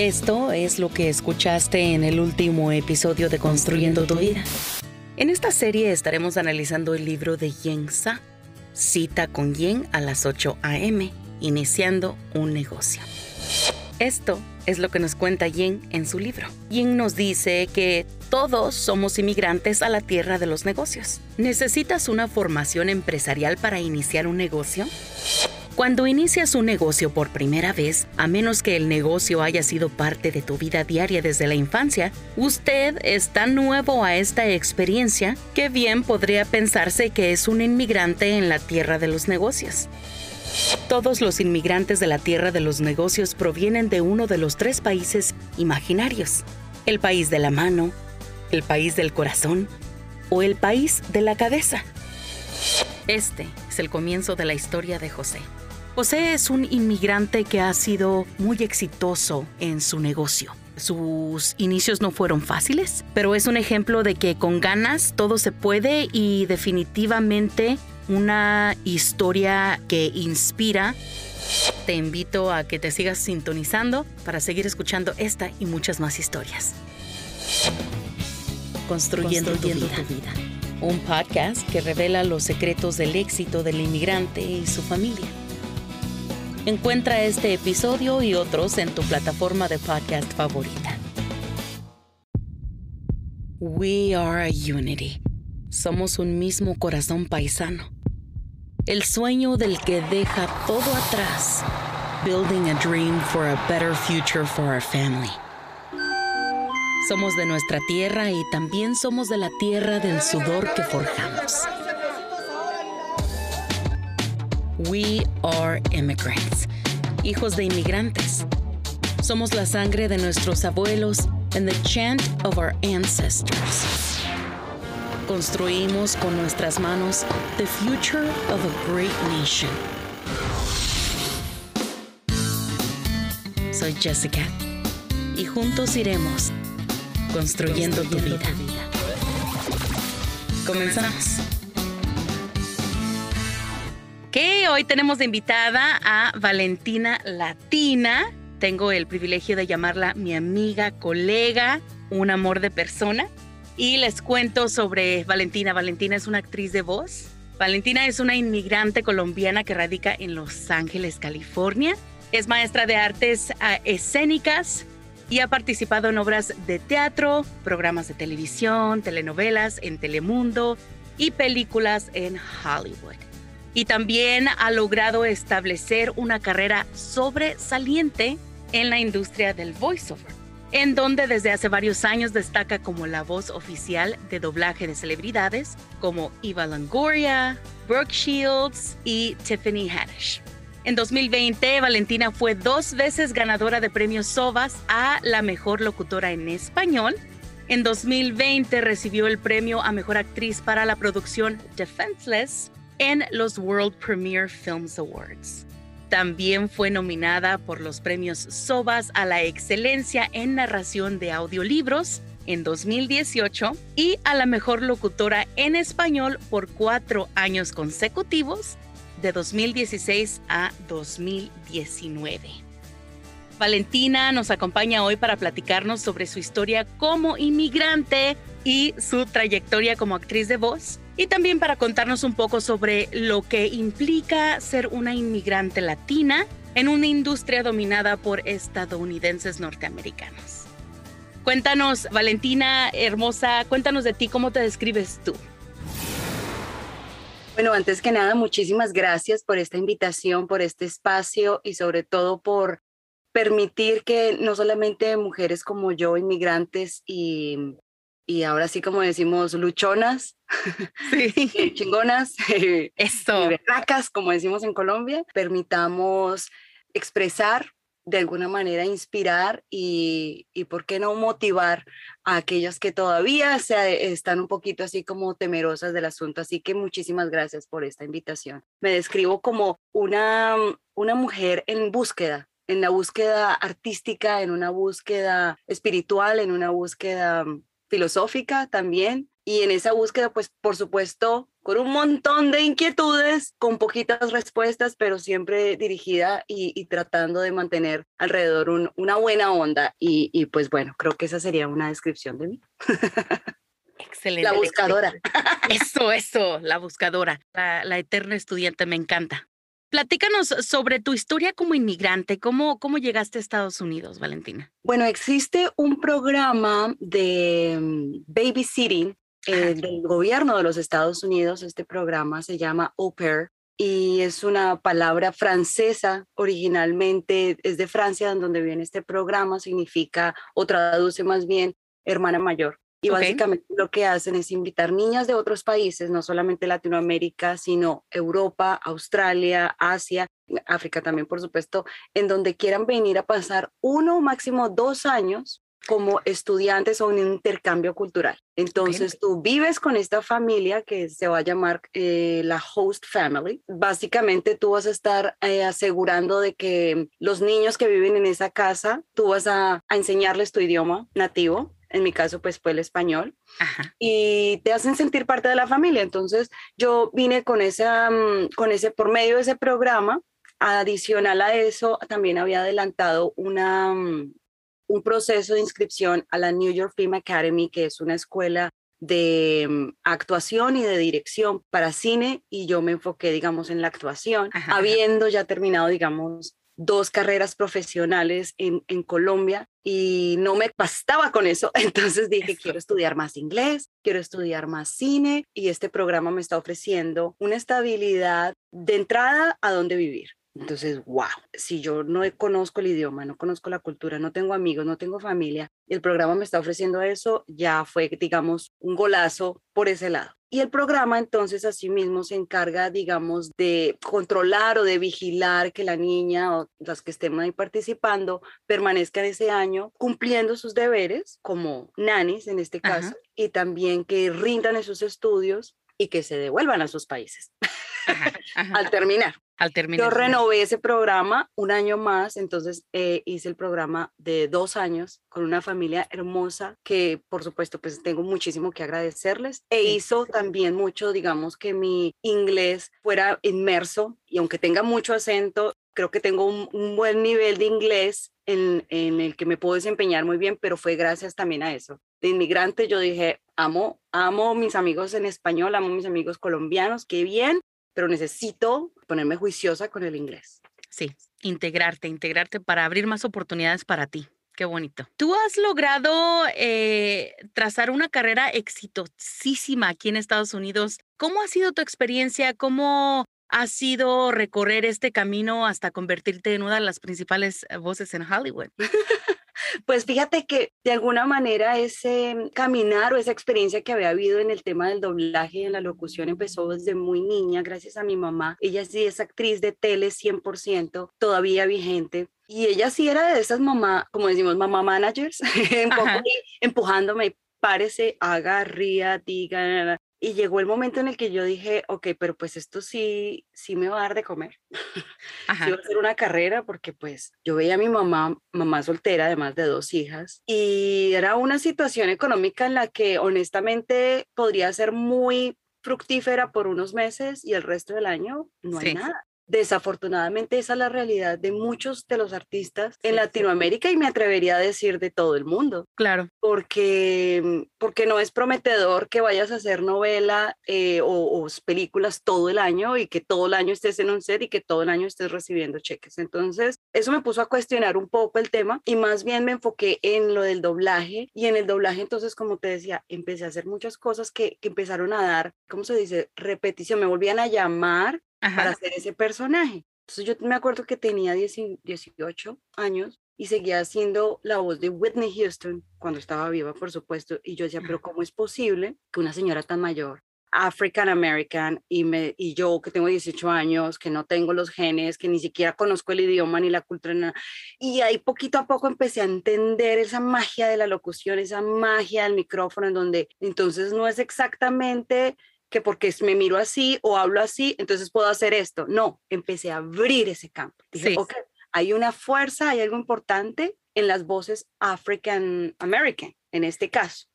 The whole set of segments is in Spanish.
Esto es lo que escuchaste en el último episodio de Construyendo tu vida. En esta serie estaremos analizando el libro de Yen Sa, Cita con Yen a las 8 a.m., iniciando un negocio. Esto es lo que nos cuenta Yen en su libro. Yen nos dice que todos somos inmigrantes a la tierra de los negocios. ¿Necesitas una formación empresarial para iniciar un negocio? Cuando inicias un negocio por primera vez, a menos que el negocio haya sido parte de tu vida diaria desde la infancia, usted es tan nuevo a esta experiencia que bien podría pensarse que es un inmigrante en la tierra de los negocios. Todos los inmigrantes de la tierra de los negocios provienen de uno de los tres países imaginarios, el país de la mano, el país del corazón o el país de la cabeza. Este es el comienzo de la historia de José. José es un inmigrante que ha sido muy exitoso en su negocio. Sus inicios no fueron fáciles, pero es un ejemplo de que con ganas todo se puede y definitivamente una historia que inspira. Te invito a que te sigas sintonizando para seguir escuchando esta y muchas más historias. Construyendo, tu, vida. tu vida. Un podcast que revela los secretos del éxito del inmigrante y su familia. Encuentra este episodio y otros en tu plataforma de podcast favorita. We are a unity. Somos un mismo corazón paisano el sueño del que deja todo atrás, building a dream for a better future for our family. Somos de nuestra tierra y también somos de la tierra del sudor que forjamos. We are immigrants, hijos de inmigrantes. Somos la sangre de nuestros abuelos and the chant of our ancestors construimos con nuestras manos the future of a great nation. Soy Jessica y juntos iremos construyendo, tu, vida. tu vida. Comenzamos. Hoy tenemos de invitada a Valentina Latina. Tengo el privilegio de llamarla mi amiga, colega, un amor de persona. Y les cuento sobre Valentina. Valentina es una actriz de voz. Valentina es una inmigrante colombiana que radica en Los Ángeles, California. Es maestra de artes ah, escénicas y ha participado en obras de teatro, programas de televisión, telenovelas en Telemundo y películas en Hollywood. Y también ha logrado establecer una carrera sobresaliente en la industria del voiceover en donde desde hace varios años destaca como la voz oficial de doblaje de celebridades como Eva Longoria, Brooke Shields y Tiffany Haddish. En 2020, Valentina fue dos veces ganadora de premios Sobas a la mejor locutora en español. En 2020 recibió el premio a mejor actriz para la producción Defenseless en los World Premiere Films Awards. También fue nominada por los premios Sobas a la excelencia en narración de audiolibros en 2018 y a la mejor locutora en español por cuatro años consecutivos de 2016 a 2019. Valentina nos acompaña hoy para platicarnos sobre su historia como inmigrante y su trayectoria como actriz de voz y también para contarnos un poco sobre lo que implica ser una inmigrante latina en una industria dominada por estadounidenses norteamericanos. Cuéntanos, Valentina, hermosa, cuéntanos de ti, ¿cómo te describes tú? Bueno, antes que nada, muchísimas gracias por esta invitación, por este espacio y sobre todo por permitir que no solamente mujeres como yo, inmigrantes y y ahora sí como decimos luchonas, sí. chingonas, Esto. berracas, como decimos en Colombia, permitamos expresar de alguna manera inspirar y, y, por qué no motivar a aquellas que todavía se, están un poquito así como temerosas del asunto. Así que muchísimas gracias por esta invitación. Me describo como una, una mujer en búsqueda, en la búsqueda artística, en una búsqueda espiritual, en una búsqueda filosófica también. Y en esa búsqueda, pues por supuesto, con un montón de inquietudes, con poquitas respuestas, pero siempre dirigida y, tratando de mantener alrededor una buena onda. Y, pues bueno, creo que esa sería una descripción de mí. Excelente. La buscadora. Eso, eso, la buscadora, la, eterna estudiante, me encanta. Platícanos sobre tu historia como inmigrante. ¿Cómo, ¿Cómo llegaste a Estados Unidos, Valentina? Bueno, existe un programa de mm, babysitting eh, del gobierno de los Estados Unidos. Este programa se llama Au Pair y es una palabra francesa originalmente, es de Francia, donde viene este programa, significa o traduce más bien hermana mayor. Y básicamente lo que hacen es invitar niñas de otros países, no solamente Latinoamérica, sino Europa, Australia, Asia, África también, por supuesto, en donde quieran venir a pasar uno o máximo dos años como estudiantes o un intercambio cultural. Entonces tú vives con esta familia que se va a llamar eh, la host family. Básicamente tú vas a estar eh, asegurando de que los niños que viven en esa casa, tú vas a, enseñarles tu idioma nativo. En mi caso, pues fue el español. Y te hacen sentir parte de la familia. Entonces, yo vine con, esa, mm, con ese, por medio de ese programa, adicional a eso, también había adelantado una, mm, un proceso de inscripción a la New York Film Academy, que es una escuela de mm, actuación y de dirección para cine y yo me enfoqué, digamos, en la actuación, habiendo ya terminado, digamos, dos carreras profesionales en, en, Colombia y no me bastaba con eso. Entonces dije, quiero estudiar más inglés, quiero estudiar más cine y este programa me está ofreciendo una estabilidad de entrada a dónde vivir. Entonces, wow, si yo no conozco el idioma, no conozco la cultura, no tengo amigos, no tengo familia, y el programa me está ofreciendo eso, ya fue, digamos, un golazo por ese lado. Y el programa entonces asimismo se encarga, digamos, de controlar o de vigilar que la niña o las que estén ahí participando permanezcan ese año cumpliendo sus deberes como nanis en este caso y también que rindan esos estudios y que se devuelvan a sus países al terminar. Al terminar. Yo renové ese programa un año más, entonces eh, hice el programa de dos años con una familia hermosa que por supuesto pues tengo muchísimo que agradecerles e hizo también mucho, digamos, que mi inglés fuera inmerso y aunque tenga mucho acento, creo que tengo un, buen nivel de inglés en, en, el que me puedo desempeñar muy bien, pero fue gracias también a eso. De inmigrante yo dije, amo, amo mis amigos en español, amo mis amigos colombianos, qué bien, pero necesito ponerme juiciosa con el inglés. Sí, integrarte, integrarte para abrir más oportunidades para ti. Qué bonito. Tú has logrado eh, trazar una carrera exitosísima aquí en Estados Unidos. ¿Cómo ha sido tu experiencia? ¿Cómo ha sido recorrer este camino hasta convertirte en una de las principales eh, voces en Hollywood? Pues fíjate que de alguna manera ese caminar o esa experiencia que había habido en el tema del doblaje y en la locución empezó desde muy niña, gracias a mi mamá. Ella sí es actriz de tele 100%, todavía vigente. Y ella sí era de esas mamá, como decimos, mamá managers, empujándome, párese, haga, ría, diga, y llegó el momento en el que yo dije, ok, pero pues esto sí, sí me va a dar de comer. Ajá. sí va a hacer una carrera porque pues yo veía a mi mamá, mamá soltera, además de dos hijas, y era una situación económica en la que honestamente podría ser muy fructífera por unos meses y el resto del año no hay nada. Desafortunadamente esa es la realidad de muchos de los artistas en Latinoamérica y me atrevería a decir de todo el mundo. Claro. Porque, porque no es prometedor que vayas a hacer novela eh, o, películas todo el año y que todo el año estés en un set y que todo el año estés recibiendo cheques. Entonces, eso me puso a cuestionar un poco el tema y más bien me enfoqué en lo del doblaje y en el doblaje entonces, como te decía, empecé a hacer muchas cosas que, que empezaron a dar, ¿cómo se dice? Repetición, me volvían a llamar para hacer ese personaje. Entonces yo me acuerdo que tenía 18 años y seguía haciendo la voz de Whitney Houston cuando estaba viva, por supuesto, y yo decía, pero ¿cómo es posible que una señora tan mayor, African American, y, me, y yo que tengo 18 años, que no tengo los genes, que ni siquiera conozco el idioma ni la cultura, y ahí poquito a poco empecé a entender esa magia de la locución, esa magia del micrófono, en donde entonces no es exactamente que porque me miro así o hablo así, entonces puedo hacer esto. No, empecé a abrir ese campo. Dije, ok, hay una fuerza, hay algo importante en las voces African American, en este caso.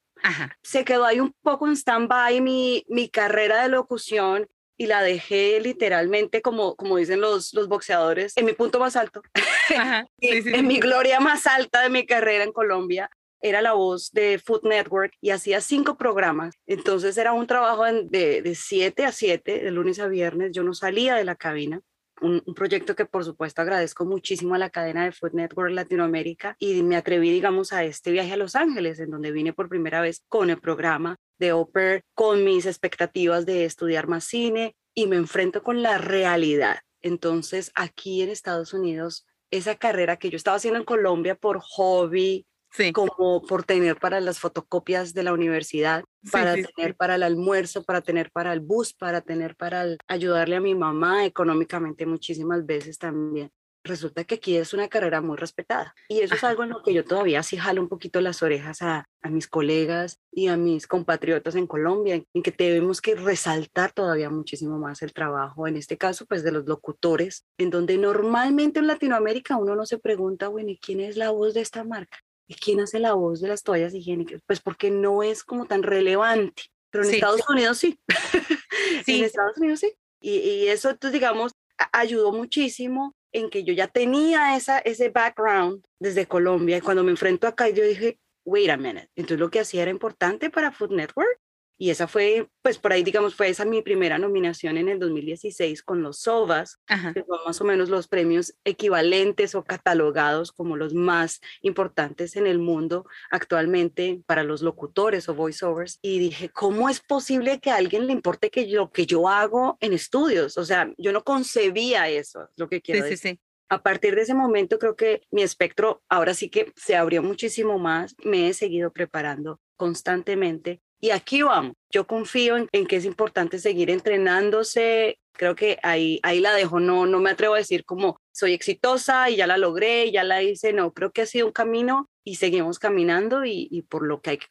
Se quedó ahí un poco en stand-by mi, mi carrera de locución y la dejé literalmente, como, como dicen los, los boxeadores, en mi punto más alto, en mi gloria más alta de mi carrera en Colombia. Era la voz de Food Network y hacía cinco programas. Entonces era un trabajo de, de 7 a 7, de lunes a viernes. Yo no salía de la cabina un, proyecto que por supuesto agradezco muchísimo a la cadena de Food Network Latinoamérica y me atreví, digamos, a este viaje a Los Ángeles, en donde vine por primera vez con el programa de Oper, con mis expectativas de estudiar más cine y me enfrento con la realidad. Entonces, aquí en Estados Unidos, esa carrera que yo estaba haciendo en Colombia por hobby, como por tener para las fotocopias de la universidad, para tener para el almuerzo, para tener para el bus, para tener para ayudarle a mi mamá económicamente muchísimas veces también. Resulta que aquí es una carrera muy respetada y eso es algo en lo que yo todavía sí jalo un poquito las orejas a, a mis colegas y a mis compatriotas en Colombia, en que debemos que resaltar todavía muchísimo más el trabajo, en este caso pues de los locutores, en donde normalmente en Latinoamérica uno no se pregunta, bueno, ¿y quién es la voz de esta marca? ¿Y quién hace la voz de las toallas higiénicas? Pues porque no es como tan relevante, pero en Estados Unidos sí. sí. en Estados Unidos sí. Y, y eso, entonces, digamos, ayudó muchísimo en que yo ya tenía esa, ese background desde Colombia y cuando me enfrento acá yo dije, wait a minute, entonces lo que hacía era importante para Food Network y esa fue, pues por ahí digamos, fue esa mi primera nominación en el 2016 con los SOVAS, que son más o menos los premios equivalentes o catalogados como los más importantes en el mundo actualmente para los locutores o voiceovers. Y dije, ¿cómo es posible que a alguien le importe que lo que yo hago en estudios? O sea, yo no concebía eso, lo que quiero decir. Sí, sí. A partir de ese momento creo que mi espectro ahora sí que se abrió muchísimo más, me he seguido preparando constantemente y aquí vamos. Yo confío en, que es importante seguir entrenándose. Creo que ahí, ahí la dejo. No, no me atrevo a decir como soy exitosa y ya la logré, ya la hice. No, creo que ha sido un camino y seguimos caminando y, por lo que hay que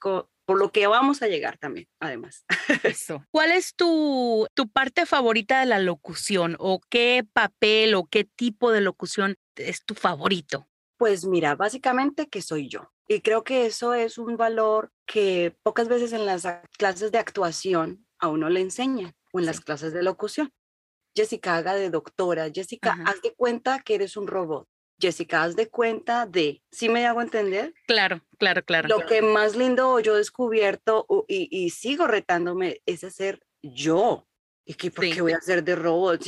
por lo que vamos a llegar también, además. Eso. ¿Cuál es tu, tu parte favorita de la locución o qué papel o qué tipo de locución es tu favorito? Pues mira, básicamente que soy yo. Y creo que eso es un valor que pocas veces en las clases de actuación a uno le enseñan o en las clases de locución. Jessica, haga de doctora. Jessica, haz de cuenta que eres un robot. Jessica, haz de cuenta de, ¿sí me hago entender? Claro, claro, claro. Lo que más lindo yo he descubierto y, sigo retándome es hacer yo. ¿Y qué, por qué voy a hacer de robot?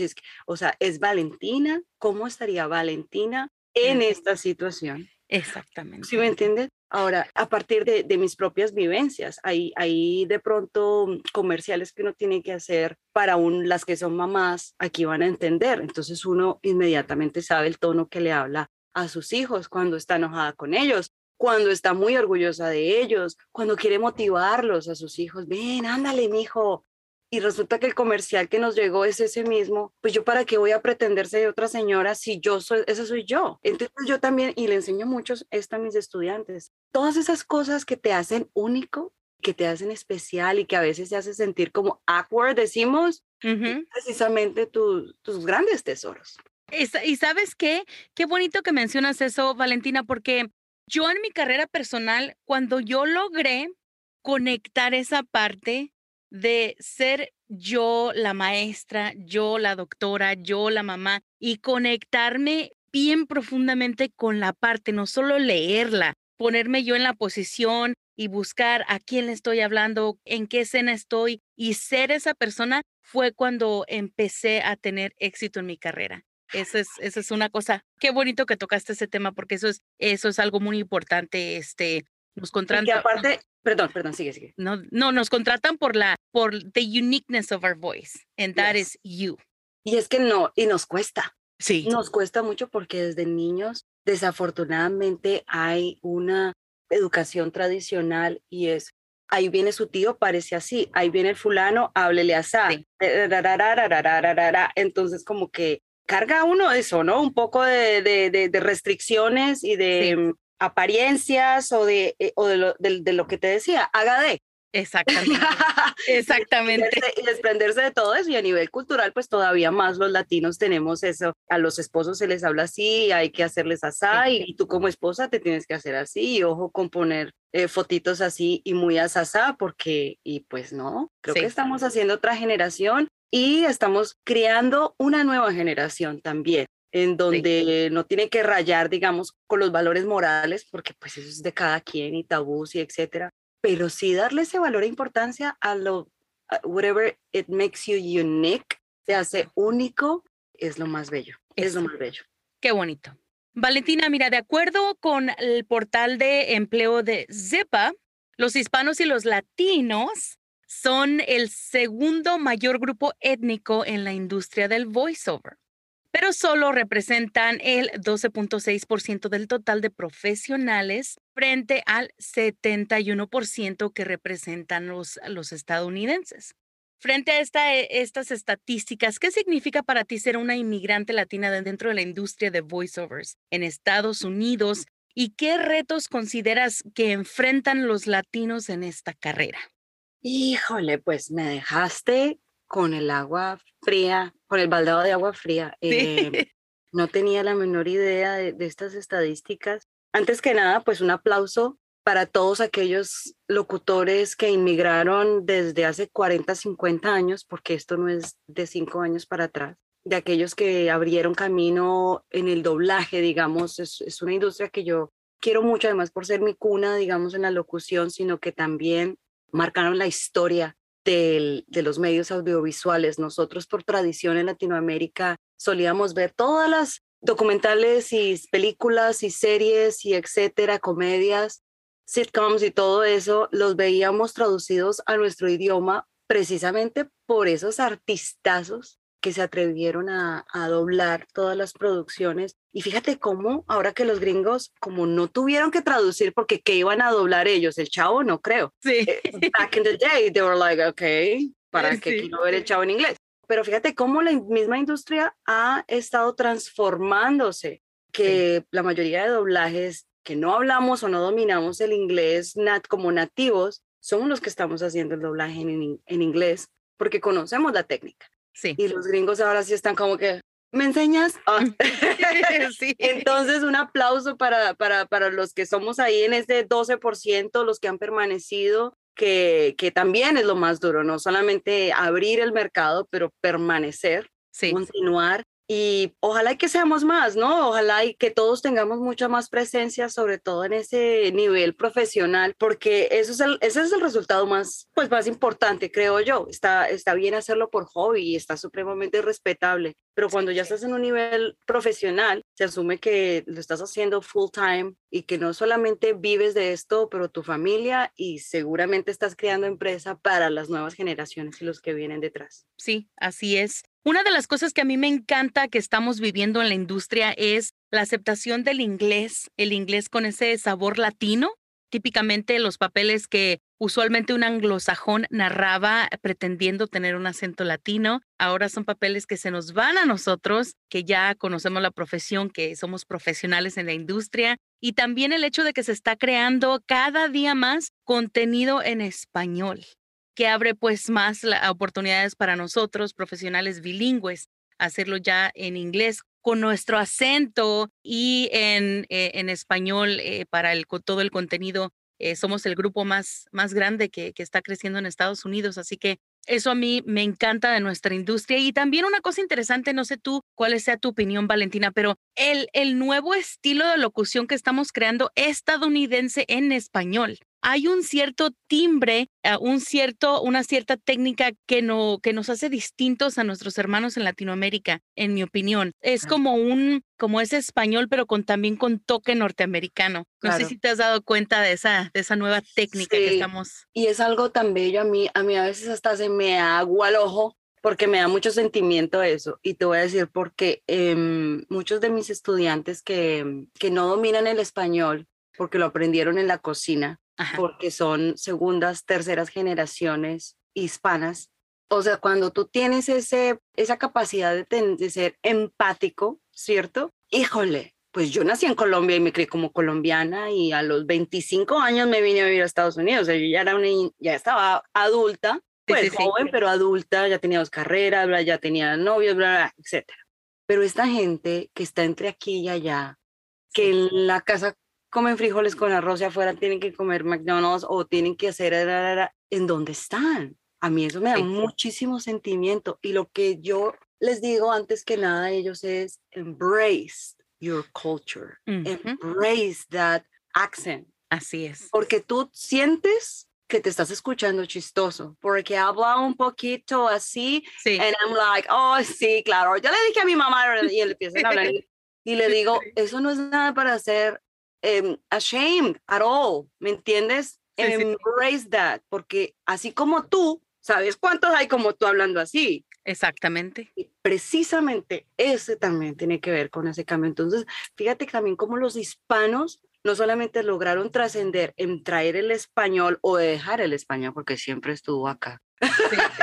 o sea, es Valentina. ¿Cómo estaría Valentina en esta situación? Exactamente. ¿Sí me entiendes? Ahora, a partir de, mis propias vivencias, hay, hay de pronto comerciales que uno tiene que hacer para un, las que son mamás, aquí van a entender. Entonces uno inmediatamente sabe el tono que le habla a sus hijos cuando está enojada con ellos, cuando está muy orgullosa de ellos, cuando quiere motivarlos a sus hijos. Ven, ándale, mijo, y resulta que el comercial que nos llegó es ese mismo, pues yo para qué voy a pretender ser otra señora si yo soy, esa soy yo. Entonces yo también, y le enseño mucho esto a mis estudiantes, todas esas cosas que te hacen único, que te hacen especial y que a veces te hace sentir como awkward, decimos, precisamente tus grandes tesoros. Y sabes qué, qué bonito que mencionas eso, Valentina, porque yo en mi carrera personal, cuando yo logré conectar esa parte de ser yo la maestra, yo la doctora, yo la mamá y conectarme bien profundamente con la parte, no solo leerla, ponerme yo en la posición y buscar a quién le estoy hablando, en qué escena estoy y ser esa persona fue cuando empecé a tener éxito en mi carrera. Eso es, eso es una cosa. Qué bonito que tocaste ese tema porque eso es, eso es algo muy importante. Este, nos contratan. Y aparte, perdón, perdón, sigue, sigue. No, no, nos contratan por la, por the uniqueness of our voice, and that is you. Y es que no, y nos cuesta. Sí. Nos cuesta mucho porque desde niños, desafortunadamente, hay una educación tradicional y es ahí viene su tío, parece así, ahí viene el fulano, háblele así. Entonces, como que carga uno eso, ¿no? Un poco de, de, de, restricciones y de, apariencias o de, eh, o de, lo, de, lo que te decía, haga de. Exactamente. Exactamente. y desprenderse de todo eso. Y a nivel cultural, pues todavía más los latinos tenemos eso. A los esposos se les habla así, hay que hacerles así, y tú como esposa te tienes que hacer así. Y ojo con poner eh, fotitos así y muy asasá, porque, y pues no, creo que estamos haciendo otra generación y estamos creando una nueva generación también en donde no tiene que rayar, digamos, con los valores morales, porque pues eso es de cada quien y tabús y etcétera, pero sí darle ese valor e importancia a lo, whatever it makes you unique, te hace único, es lo más bello, es lo más bello. Qué bonito. Valentina, mira, de acuerdo con el portal de empleo de ZEPA, los hispanos y los latinos son el segundo mayor grupo étnico en la industria del voiceover pero solo representan el 12.6% del total de profesionales frente al 71% que representan los, estadounidenses. Frente a eh, estas estadísticas, ¿qué significa para ti ser una inmigrante latina dentro de la industria de voiceovers en Estados Unidos y qué retos consideras que enfrentan los latinos en esta carrera? Híjole, pues me dejaste con el agua fría, con el baldado de agua fría. Eh, no tenía la menor idea de, estas estadísticas. Antes que nada, pues un aplauso para todos aquellos locutores que inmigraron desde hace 40, 50 años, porque esto no es de cinco años para atrás, de aquellos que abrieron camino en el doblaje, digamos, es, es una industria que yo quiero mucho, además por ser mi cuna, digamos, en la locución, sino que también marcaron la historia de los medios audiovisuales. Nosotros por tradición en Latinoamérica solíamos ver todas las documentales y películas y series y etcétera, comedias, sitcoms y todo eso, los veíamos traducidos a nuestro idioma precisamente por esos artistazos que se atrevieron a, doblar todas las producciones. Y fíjate cómo, ahora que los gringos, como no tuvieron que traducir porque qué iban a doblar ellos, el chavo no creo. Sí. Eh, back in the day, they were like, okay, ¿para qué quiero ver el chavo en inglés? Pero fíjate cómo la misma industria ha estado transformándose, que la mayoría de doblajes que no hablamos o no dominamos el inglés nat como nativos, somos los que estamos haciendo el doblaje en, en inglés porque conocemos la técnica. Y los gringos ahora sí están como que, ¿me enseñas? Ah. sí. Entonces, un aplauso para, para, para los que somos ahí en ese 12%, los que han permanecido, que, que también es lo más duro, no solamente abrir el mercado, pero permanecer, continuar y ojalá que seamos más, ¿no? Ojalá que todos tengamos mucha más presencia, sobre todo en ese nivel profesional, porque eso es el, ese es el resultado más, pues, más importante, creo yo. Está, está bien hacerlo por hobby y está supremamente respetable, pero cuando ya estás en un nivel profesional, se asume que lo estás haciendo full time y que no solamente vives de esto, pero tu familia y seguramente estás creando empresa para las nuevas generaciones y los que vienen detrás. Sí, así es. Una de las cosas que a mí me encanta que estamos viviendo en la industria es la aceptación del inglés, el inglés con ese sabor latino. Típicamente los papeles que usualmente un anglosajón narraba pretendiendo tener un acento latino, ahora son papeles que se nos van a nosotros, que ya conocemos la profesión, que somos profesionales en la industria, y también el hecho de que se está creando cada día más contenido en español que abre pues más oportunidades para nosotros, profesionales bilingües, hacerlo ya en inglés con nuestro acento y en, eh, en español eh, para el, todo el contenido. Eh, somos el grupo más, más grande que, que está creciendo en Estados Unidos, así que eso a mí me encanta de nuestra industria. Y también una cosa interesante, no sé tú cuál sea tu opinión, Valentina, pero el, el nuevo estilo de locución que estamos creando estadounidense en español hay un cierto timbre, eh, un cierto, una cierta técnica que, no, que nos hace distintos a nuestros hermanos en Latinoamérica, en mi opinión. Es como un, como ese español, pero con también con toque norteamericano. No sé si te has dado cuenta de esa, de esa nueva técnica que estamos. Y es algo tan bello a mí, a mí a veces hasta se me agua el ojo porque me da mucho sentimiento eso. Y te voy a decir porque em, muchos de mis estudiantes que, que no dominan el español, porque lo aprendieron en la cocina, porque son segundas, terceras generaciones hispanas. O sea, cuando tú tienes ese, esa capacidad de, de ser empático, ¿cierto? Híjole, pues yo nací en Colombia y me crié como colombiana y a los 25 años me vine a vivir a Estados Unidos. O sea, yo ya, era una, ya estaba adulta, pues joven, pero adulta, ya tenía dos carreras, ya tenía novios, bla, bla, etc. Pero esta gente que está entre aquí y allá, que en la casa comen frijoles con arroz y afuera tienen que comer McDonald's o tienen que hacer en dónde están. A mí eso me da muchísimo sentimiento y lo que yo les digo antes que nada a ellos es embrace your culture, embrace that accent. Así es. Porque tú sientes que te estás escuchando chistoso, porque habla un poquito así, sí. and I'm like, oh, sí, claro, yo le dije a mi mamá, y empieza a hablar, y le digo, eso no es nada para ser um, ashamed at all, ¿me entiendes? Embrace that, porque así como tú, ¿sabes cuántos hay como tú hablando así? Exactamente. Y precisamente ese también tiene que ver con ese cambio. Entonces, fíjate también como los hispanos no solamente lograron trascender en traer el español o dejar el español, porque siempre estuvo acá.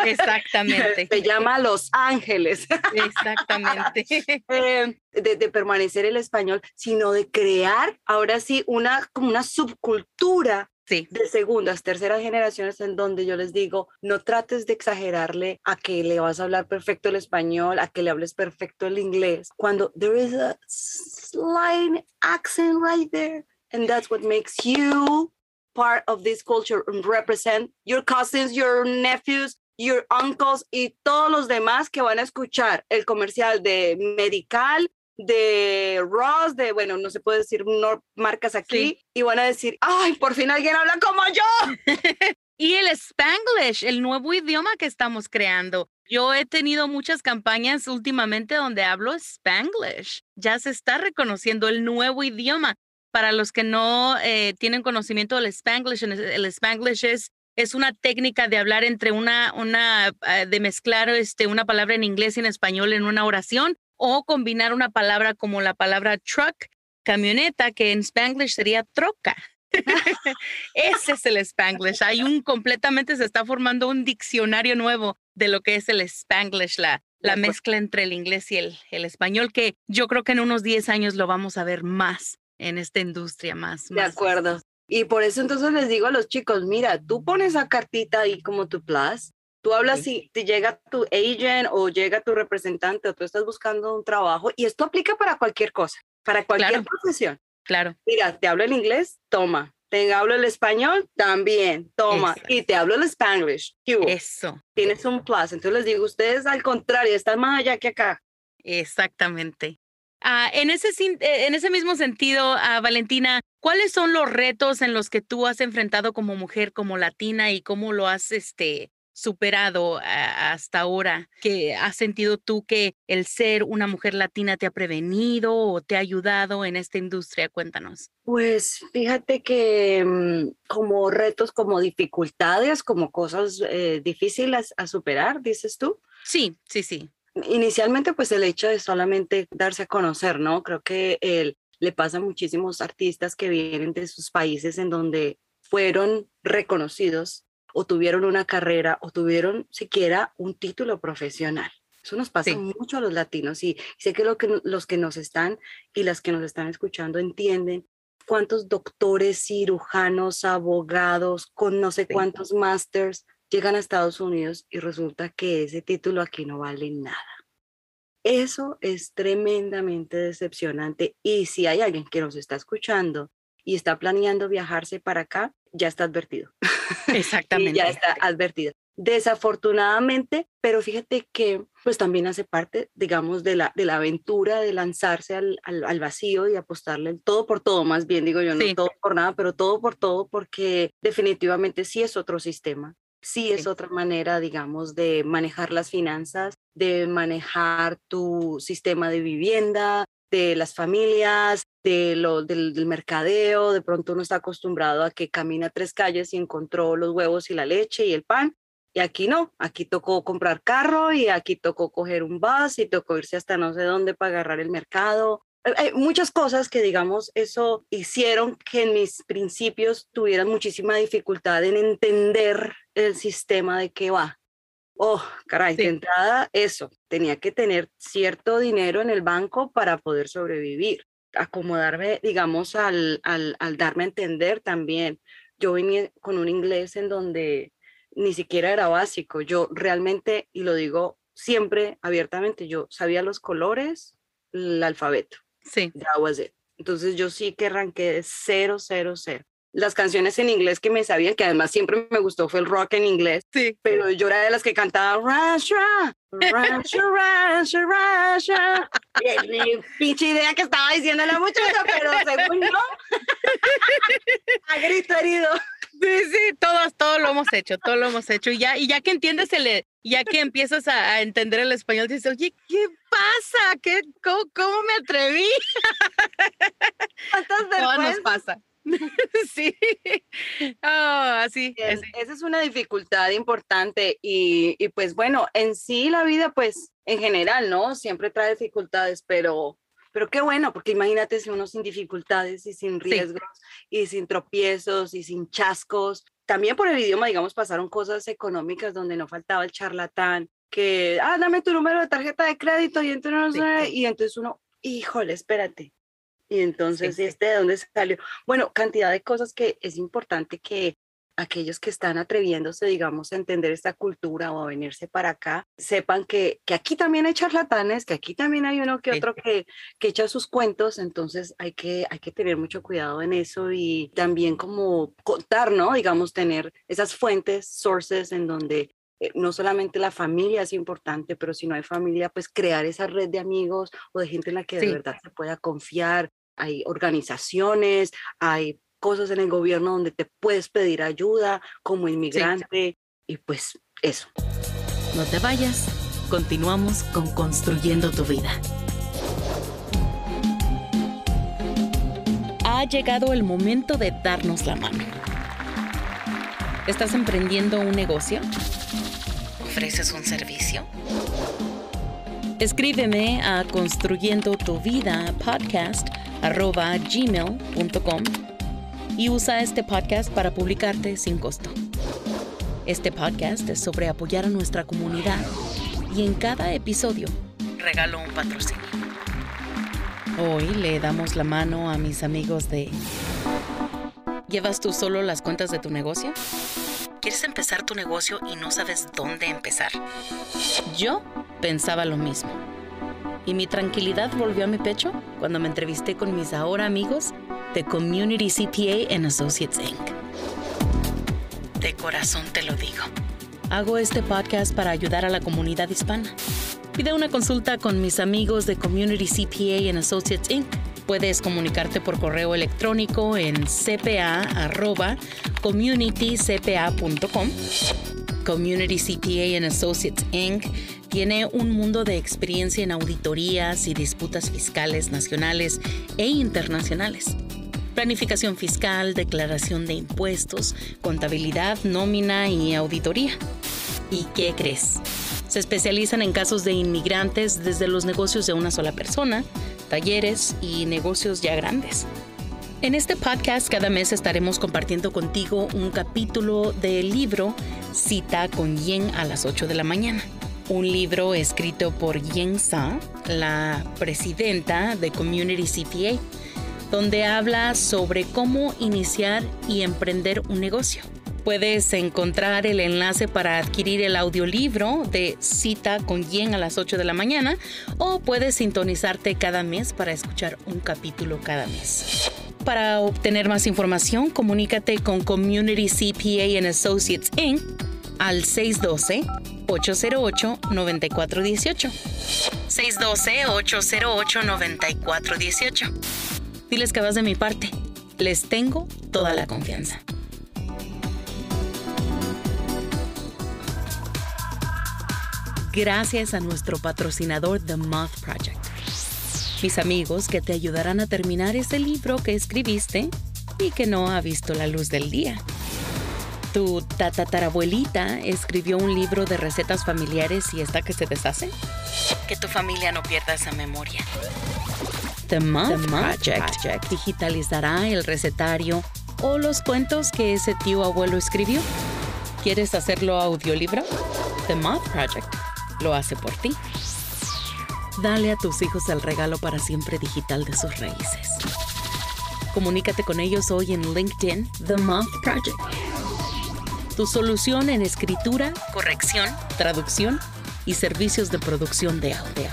exactamente. Se llama Los Ángeles. Exactamente. Eh, de, de, permanecer el español, sino de crear ahora sí una, como una subcultura de segundas, terceras generaciones en donde yo les digo, no trates de exagerarle a que le vas a hablar perfecto el español, a que le hables perfecto el inglés, cuando there is a slight accent right there. And that's what makes you part of this culture and represent your cousins, your nephews, your uncles y todos los demás que van a escuchar el comercial de Medical, de Ross, de, bueno, no se puede decir no, marcas aquí, y van a decir, ay, por fin alguien habla como yo. y el Spanglish, el nuevo idioma que estamos creando. Yo he tenido muchas campañas últimamente donde hablo Spanglish. Ya se está reconociendo el nuevo idioma. Para los que no eh, tienen conocimiento del Spanglish, el Spanglish es, es una técnica de hablar entre una, una, eh, de mezclar este, una palabra en inglés y en español en una oración o combinar una palabra como la palabra truck, camioneta, que en Spanglish sería troca. Ese es el Spanglish. Hay un completamente, se está formando un diccionario nuevo de lo que es el Spanglish, la, la mezcla entre el inglés y el, el español, que yo creo que en unos 10 años lo vamos a ver más en esta industria, más. De acuerdo. Y por eso entonces les digo a los chicos, mira, tú pones esa cartita ahí como tu plus Tú hablas si te llega tu agent o llega tu representante o tú estás buscando un trabajo y esto aplica para cualquier cosa, para cualquier profesión. Claro. Mira, te hablo el inglés, toma. Te hablo el español, también, toma. Y te hablo el spanglish. Eso. Tienes un plus. Entonces les digo, ustedes al contrario, están más allá que acá. Exactamente. Ah, en, ese, eh, en ese mismo sentido, ah, Valentina, ¿cuáles son los retos en los que tú has enfrentado como mujer, como latina y cómo lo has este, superado hasta ahora? ¿Que has sentido tú que el ser una mujer latina te ha prevenido o te ha ayudado en esta industria? Cuéntanos. Pues fíjate que mm, como retos, como dificultades, como cosas eh, difíciles a superar, dices tú. Sí, sí, sí. Inicialmente, pues el hecho de solamente darse a conocer, ¿no? Creo que el, le pasa a muchísimos artistas que vienen de sus países en donde fueron reconocidos o tuvieron una carrera o tuvieron siquiera un título profesional. Eso nos pasa mucho a los latinos y sé que, lo que los que nos están y las que nos están escuchando entienden cuántos doctores, cirujanos, abogados, con no sé cuántos másters llegan a Estados Unidos y resulta que ese título aquí no vale nada. Eso es tremendamente decepcionante y si hay alguien que nos está escuchando y está planeando viajarse para acá, ya está advertido. Exactamente. ya está advertido. Desafortunadamente, pero fíjate que pues también hace parte, digamos, de la, de la aventura de lanzarse al, al, vacío y apostarle todo por todo, más bien digo yo, no todo por nada, pero todo por todo, porque definitivamente sí es otro sistema, sí es otra manera, digamos, de manejar las finanzas, de manejar tu sistema de vivienda, de las familias, de lo, del, mercadeo, de pronto uno está acostumbrado a que camina tres calles y encontró los huevos y la leche y el pan, y aquí no, aquí tocó comprar carro y aquí tocó coger un bus y tocó irse hasta no sé dónde para agarrar el mercado. Hay muchas cosas que, digamos, eso hicieron que en mis principios tuvieran muchísima dificultad en entender el sistema de qué va. Oh, caray, de entrada eso, tenía que tener cierto dinero en el banco para poder sobrevivir, acomodarme, digamos, al, al, al darme a entender también. Yo venía con un inglés en donde ni siquiera era básico, yo realmente, y lo digo siempre abiertamente, yo sabía los colores, el alfabeto. Sí. That was it. Entonces yo sí que arranqué de cero, cero, cero. Las canciones en inglés que me sabían, que además siempre me gustó, fue el rock en inglés. Sí. Pero yo era de las que cantaba Russia, Russia, Russia, Russia. Pinche idea que estaba diciendo la muchacha, pero según yo, a grito herido. Sí, sí, todos, todo lo hemos hecho, todo lo hemos hecho. Y ya, y ya que entiendes el, ya que empiezas a, a entender el español, dices, oye, ¿qué pasa? ¿Qué, cómo, cómo me atreví? ¿Cuántas Todo nos vergüenzas? pasa. sí. Ah, así, Bien, así. Esa es una dificultad importante y, y pues bueno, en sí la vida pues en general, ¿no? Siempre trae dificultades, pero, pero qué bueno, porque imagínate si uno sin dificultades y sin riesgos y sin tropiezos y sin chascos. También por el idioma, digamos, pasaron cosas económicas donde no faltaba el charlatán, que, ah, dame tu número de tarjeta de crédito y entonces, Sí. y entonces uno, híjole, espérate. Y entonces, sí. ¿y este de dónde salió? Bueno, cantidad de cosas que es importante que aquellos que están atreviéndose, digamos, a entender esta cultura o a venirse para acá, sepan que, que aquí también hay charlatanes, que aquí también hay uno que otro que, que echa sus cuentos, entonces hay que, hay que tener mucho cuidado en eso y también como contar, ¿no? Digamos, tener esas fuentes, sources en donde eh, no solamente la familia es importante, pero si no hay familia, pues crear esa red de amigos o de gente en la que de Sí. verdad se pueda confiar. Hay organizaciones, hay cosas en el gobierno donde te puedes pedir ayuda como inmigrante y pues eso. No te vayas. Continuamos con Construyendo tu vida. Ha llegado el momento de darnos la mano. ¿Estás emprendiendo un negocio? ¿Ofreces un servicio? Escríbeme a construyendo tu vida podcast arroba gmail.com y usa este podcast para publicarte sin costo. Este podcast es sobre apoyar a nuestra comunidad y en cada episodio regalo un patrocinio. Hoy le damos la mano a mis amigos de... ¿Llevas tú solo las cuentas de tu negocio? ¿Quieres empezar tu negocio y no sabes dónde empezar? Yo pensaba lo mismo. Y mi tranquilidad volvió a mi pecho cuando me entrevisté con mis ahora amigos de Community CPA and Associates Inc. De corazón te lo digo. Hago este podcast para ayudar a la comunidad hispana. Pide una consulta con mis amigos de Community CPA and Associates Inc. Puedes comunicarte por correo electrónico en cpa.communitycpa.com. Community CPA and Associates Inc. tiene un mundo de experiencia en auditorías y disputas fiscales nacionales e internacionales planificación fiscal, declaración de impuestos, contabilidad, nómina y auditoría. ¿Y qué crees? Se especializan en casos de inmigrantes desde los negocios de una sola persona, talleres y negocios ya grandes. En este podcast cada mes estaremos compartiendo contigo un capítulo del libro Cita con Yen a las 8 de la mañana. Un libro escrito por Yen Sa, la presidenta de Community CPA donde habla sobre cómo iniciar y emprender un negocio. Puedes encontrar el enlace para adquirir el audiolibro de Cita con Yen a las 8 de la mañana o puedes sintonizarte cada mes para escuchar un capítulo cada mes. Para obtener más información, comunícate con Community CPA Associates Inc. al 612-808-9418. 612-808-9418. Diles que vas de mi parte. Les tengo toda la confianza. Gracias a nuestro patrocinador The Moth Project. Mis amigos que te ayudarán a terminar ese libro que escribiste y que no ha visto la luz del día. Tu tatatarabuelita escribió un libro de recetas familiares y está que se deshace. Que tu familia no pierda esa memoria. The Month, Project. digitalizará el recetario o los cuentos que ese tío abuelo escribió. ¿Quieres hacerlo audiolibro? The Moth Project lo hace por ti. Dale a tus hijos el regalo para siempre digital de sus raíces. Comunícate con ellos hoy en LinkedIn, The Moth Project. Tu solución en escritura, corrección, traducción y servicios de producción de audio.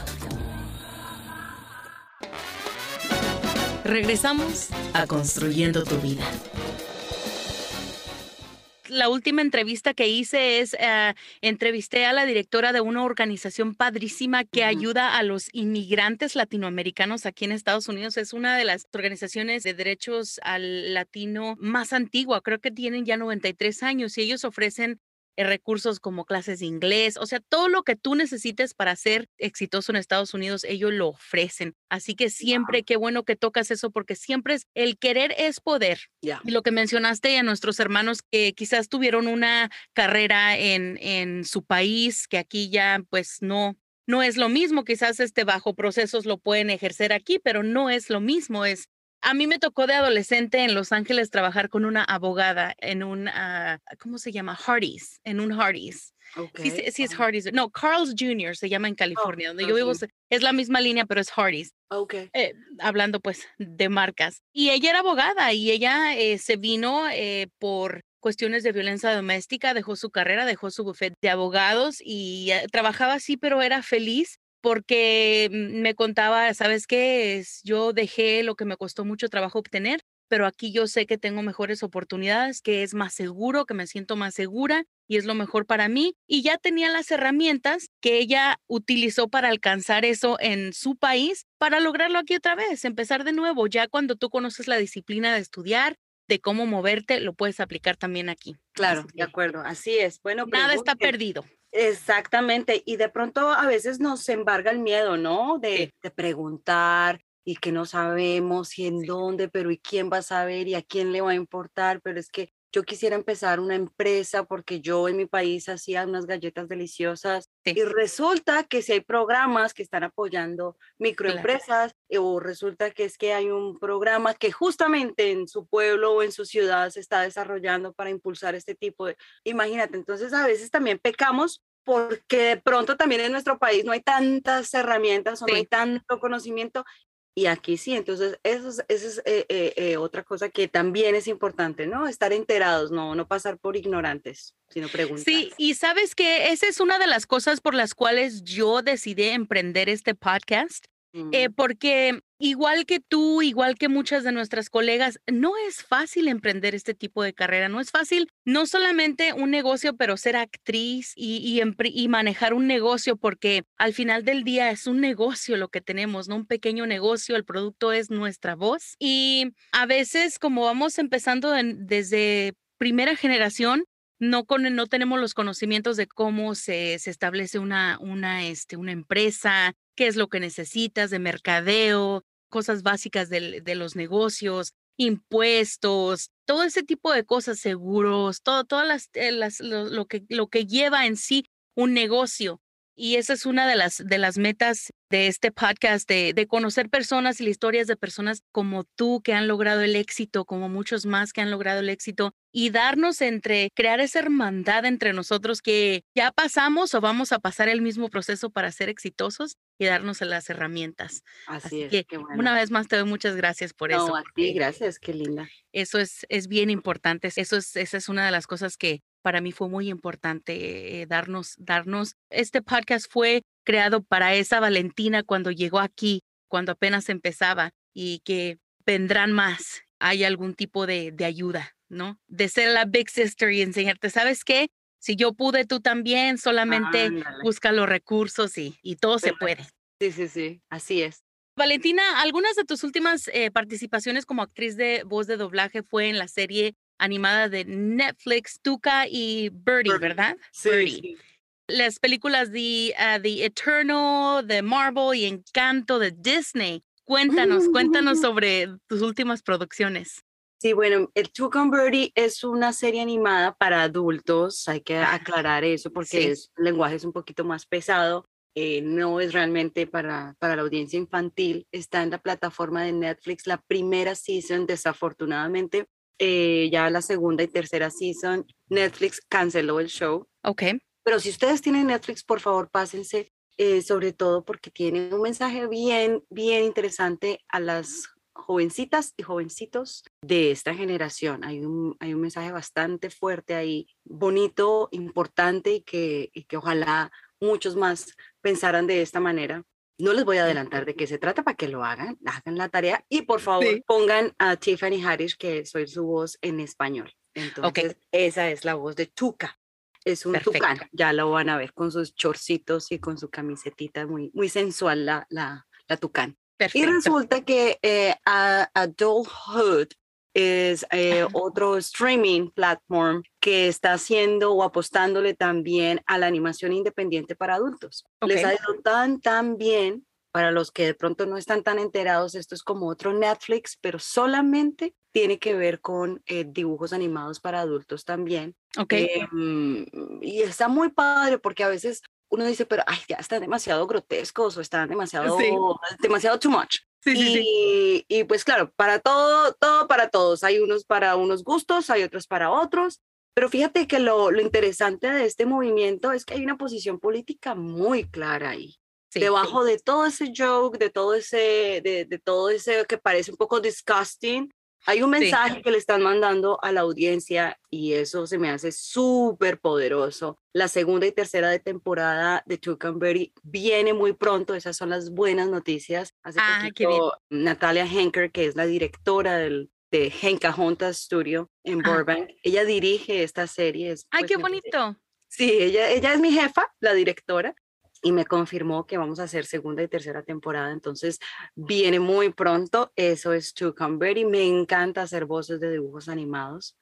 Regresamos a Construyendo tu vida la última entrevista que hice es, eh, entrevisté a la directora de una organización padrísima que ayuda a los inmigrantes latinoamericanos aquí en Estados Unidos. Es una de las organizaciones de derechos al latino más antigua. Creo que tienen ya 93 años y ellos ofrecen recursos como clases de inglés, o sea, todo lo que tú necesites para ser exitoso en Estados Unidos, ellos lo ofrecen. Así que siempre, qué bueno que tocas eso, porque siempre es el querer es poder. Y lo que mencionaste a nuestros hermanos que quizás tuvieron una carrera en, en su país, que aquí ya pues no, no es lo mismo, quizás este bajo procesos lo pueden ejercer aquí, pero no es lo mismo, es a mí me tocó de adolescente en Los Ángeles trabajar con una abogada en un, uh, ¿cómo se llama? Hardee's, en un Hardee's. Sí, sí, es Hardee's. No, Carl's Jr. se llama en oh, California, donde yo vivo. Es la misma línea, pero es Hardee's. Okay. Eh, hablando pues de marcas. Y ella era abogada y ella eh, se vino eh, por cuestiones de violencia doméstica, dejó su carrera, dejó su bufete de abogados y trabajaba así, pero era feliz porque me contaba, ¿sabes qué? Es, yo dejé lo que me costó mucho trabajo obtener, pero aquí yo sé que tengo mejores oportunidades, que es más seguro, que me siento más segura y es lo mejor para mí. Y ya tenía las herramientas que ella utilizó para alcanzar eso en su país, para lograrlo aquí otra vez, empezar de nuevo. Ya cuando tú conoces la disciplina de estudiar, de cómo moverte, lo puedes aplicar también aquí. Claro, de acuerdo, así es. Bueno, nada está perdido. Exactamente, y de pronto a veces nos embarga el miedo, ¿no? De, de preguntar y que no sabemos y en dónde, pero ¿y quién va a saber y a quién le va a importar? Pero es que yo quisiera empezar una empresa porque yo en mi país hacía unas galletas deliciosas y resulta que si hay programas que están apoyando microempresas o resulta que es que hay un programa que justamente en su pueblo o en su ciudad se está desarrollando para impulsar este tipo de, imagínate, entonces a veces también pecamos porque de pronto también en nuestro país no hay tantas herramientas o no hay tanto conocimiento y aquí sí, entonces eso es, eso es eh, eh, eh, otra cosa que también es importante, ¿no? Estar enterados, no, no pasar por ignorantes, sino preguntar. Sí, y sabes que esa es una de las cosas por las cuales yo decidí emprender este podcast, eh, mm. porque igual que tú, igual que muchas de nuestras colegas, no es fácil emprender este tipo de carrera, no es fácil no solamente un negocio, pero ser actriz y, y, manejar un negocio, porque al final del día es un negocio lo que tenemos, no un pequeño negocio, el producto es nuestra voz. Y a veces como vamos empezando desde primera generación, no, con, no tenemos los conocimientos de cómo se, se establece una, una, este, una empresa, qué es lo que necesitas de mercadeo, cosas básicas de, los negocios, impuestos, todo ese tipo de cosas, seguros, todo, todas las, eh, las lo, que, lo que lleva en sí un negocio. Y esa es una de las, de las metas de este podcast, de, de, conocer personas y las historias de personas como tú que han logrado el éxito, como muchos más que han logrado el éxito, y darnos entre, crear esa hermandad entre nosotros que ya pasamos o vamos a pasar el mismo proceso para ser exitosos y darnos las herramientas. Así, es. Que una vez más te doy muchas gracias por eso. A ti, gracias, qué linda. Eso es, es bien importante. Eso es, esa es una de las cosas que para mí fue muy importante eh, darnos, darnos. Este podcast fue creado para esa Valentina cuando llegó aquí, cuando apenas empezaba y que vendrán más. Hay algún tipo de, de ayuda, ¿no? De ser la big sister y enseñarte, ¿sabes qué? Si yo pude, tú también, solamente busca los recursos y, y todo se puede. Sí, sí, sí, así es. Valentina, algunas de tus últimas eh, participaciones como actriz de voz de doblaje fue en la serie animada de Netflix, Tuca y Birdie, ¿verdad? Sí, Las películas de uh, The Eternal, de Marvel y Encanto de Disney. Cuéntanos, cuéntanos sobre tus últimas producciones. Sí, bueno, el Two Birdie es una serie animada para adultos, hay que ah, aclarar eso porque el lenguaje es un poquito más pesado, eh, no es realmente para, para la audiencia infantil, está en la plataforma de Netflix, la primera season, desafortunadamente, eh, ya la segunda y tercera season, Netflix canceló el show. Ok. Pero si ustedes tienen Netflix, por favor, pásense, eh, sobre todo porque tiene un mensaje bien, bien interesante a las jovencitas y jovencitos de esta generación. Hay un, hay un mensaje bastante fuerte ahí, bonito, importante y que, y que ojalá muchos más pensaran de esta manera. No les voy a adelantar de qué se trata para que lo hagan, hagan la tarea y por favor pongan a Tiffany Harris, que soy su voz en español. Entonces, esa es la voz de Tuca. Es un tucán, ya lo van a ver con sus chorcitos y con su camisetita muy, muy sensual la, la, la tucán. Y resulta que eh, Adulthood es eh, otro streaming platform que está haciendo o apostándole también a la animación independiente para adultos. Les ha ido tan, tan bien. Para los que de pronto no están tan enterados, esto es como otro Netflix, pero solamente tiene que ver con eh, dibujos animados para adultos también. Ok. Em, y está muy padre porque a veces uno dice, pero ay, ya están demasiado grotescos o están demasiado, demasiado too much. Sí, sí, y, y, pues claro, para todo, todo para todos. Hay unos para unos gustos, hay otros para otros. Pero fíjate que lo, lo interesante de este movimiento es que hay una posición política muy clara ahí. Debajo de todo ese joke, de todo ese, de, de, todo ese que parece un poco disgusting, hay un mensaje que le están mandando a la audiencia y eso se me hace súper poderoso. La segunda y tercera de temporada de Berry viene muy pronto, esas son las buenas noticias. Hace ah, poquito, Natalia Henker, que es la directora del, de Henka Studio en Burbank, ella dirige esta serie. ¡Ay, qué bonito! Sí, ella, ella es mi jefa, la directora, y me confirmó que vamos a hacer segunda y tercera temporada, entonces viene muy pronto, eso es To Come y me encanta hacer voces de dibujos animados.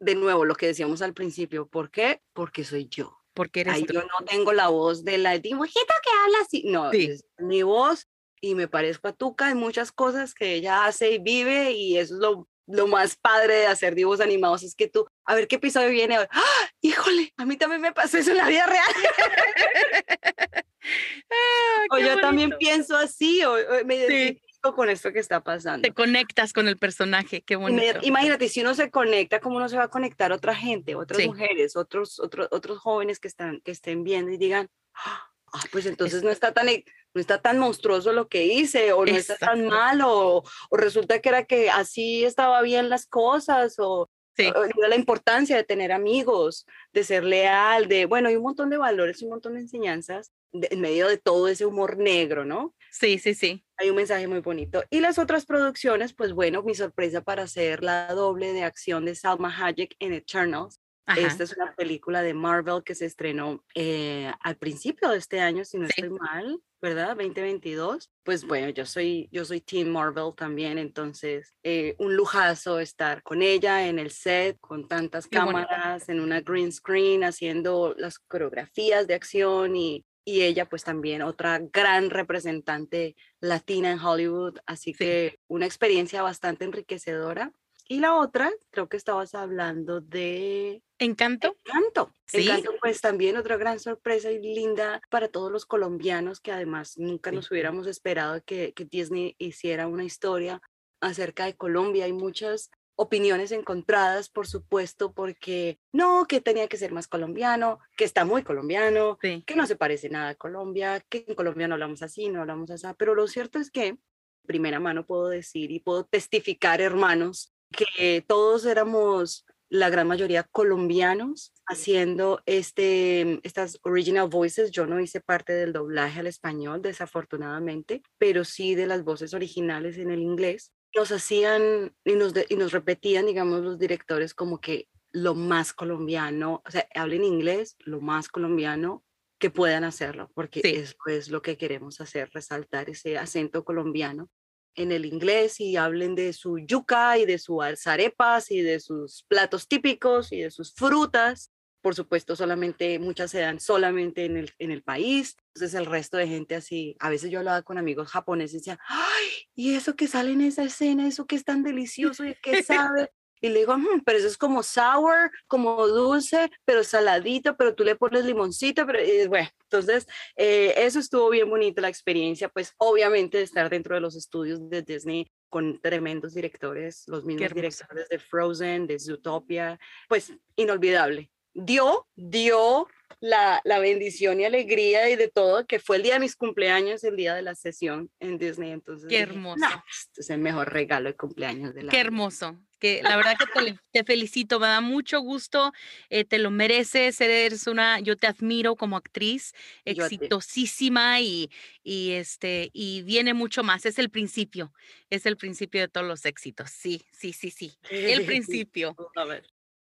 De nuevo, lo que decíamos al principio, ¿por qué? Porque soy yo. Porque eres Ahí yo no tengo la voz de la dibujita que habla así, no, es mi voz y me parezco a Tuca en muchas cosas que ella hace y vive y eso es lo lo más padre de hacer dibujos animados es que tú, a ver qué episodio viene hoy. ¡Ah! Híjole, a mí también me pasó eso en la vida real. Ah, o yo también pienso así, o, me identifico con esto que está pasando. Te conectas con el personaje, qué bonito. Imagínate, si uno se conecta, ¿cómo uno se va a conectar otra gente, otras mujeres, otros, otros, otros jóvenes que, están, que estén viendo y digan, ah, pues entonces no está tan e, no está tan monstruoso lo que hice, o no está tan malo, o, resulta que era que así estaba bien las cosas, o, la importancia de tener amigos, de ser leal, de, bueno, hay un montón de valores, un montón de enseñanzas en medio de todo ese humor negro, ¿no? Sí, sí, sí. Hay un mensaje muy bonito. Y las otras producciones, pues bueno, mi sorpresa para hacer la doble de acción de Salma Hayek en Eternals. Esta es una película de Marvel que se estrenó eh, al principio de este año, si no estoy mal, ¿verdad? 2022. Pues bueno, yo soy, yo soy Team Marvel también, entonces eh, un lujazo estar con ella en el set, con tantas cámaras, en una green screen, haciendo las coreografías de acción y, y ella pues también otra gran representante latina en Hollywood, así que una experiencia bastante enriquecedora. Y la otra, creo que estabas hablando de Encanto. Encanto. ¿Sí? Encanto, pues también otra gran sorpresa y linda para todos los colombianos que además nunca nos hubiéramos esperado que, que Disney hiciera una historia acerca de Colombia. Hay muchas opiniones encontradas, por supuesto, porque no, que tenía que ser más colombiano, que está muy colombiano, que no se parece nada a Colombia, que en Colombia no hablamos así, no hablamos así, pero lo cierto es que, primera mano puedo decir y puedo testificar, hermanos, que todos éramos la gran mayoría colombianos haciendo este, estas original voices. Yo no hice parte del doblaje al español, desafortunadamente, pero sí de las voces originales en el inglés. Nos hacían y nos, y nos repetían, digamos, los directores como que lo más colombiano, o sea, hablen inglés, lo más colombiano que puedan hacerlo, porque eso es lo que queremos hacer, resaltar ese acento colombiano en el inglés y hablen de su yuca y de sus arepas y de sus platos típicos y de sus frutas. Por supuesto, solamente muchas se dan solamente en el, en el país. Entonces el resto de gente así, a veces yo hablaba con amigos japoneses y decía, ay, y eso que sale en esa escena, eso que es tan delicioso y que sabe. Y le digo, mm, pero eso es como sour, como dulce, pero saladito, pero tú le pones limoncito, pero bueno, entonces eh, eso estuvo bien bonito la experiencia, pues obviamente de estar dentro de los estudios de Disney con tremendos directores, los mismos directores de Frozen, de Zootopia, pues inolvidable. Dio, dio la, la, bendición y alegría y de todo, que fue el día de mis cumpleaños, el día de la sesión en Disney. Entonces, qué hermoso. este es el mejor regalo de cumpleaños de la Qué hermoso. Que la verdad que te, te felicito, me da mucho gusto, eh, te lo mereces, eres una, yo te admiro como actriz, exitosísima y, y este, y viene mucho más, es el principio, es el principio de todos los éxitos, sí, sí, sí, sí, el principio. A ver.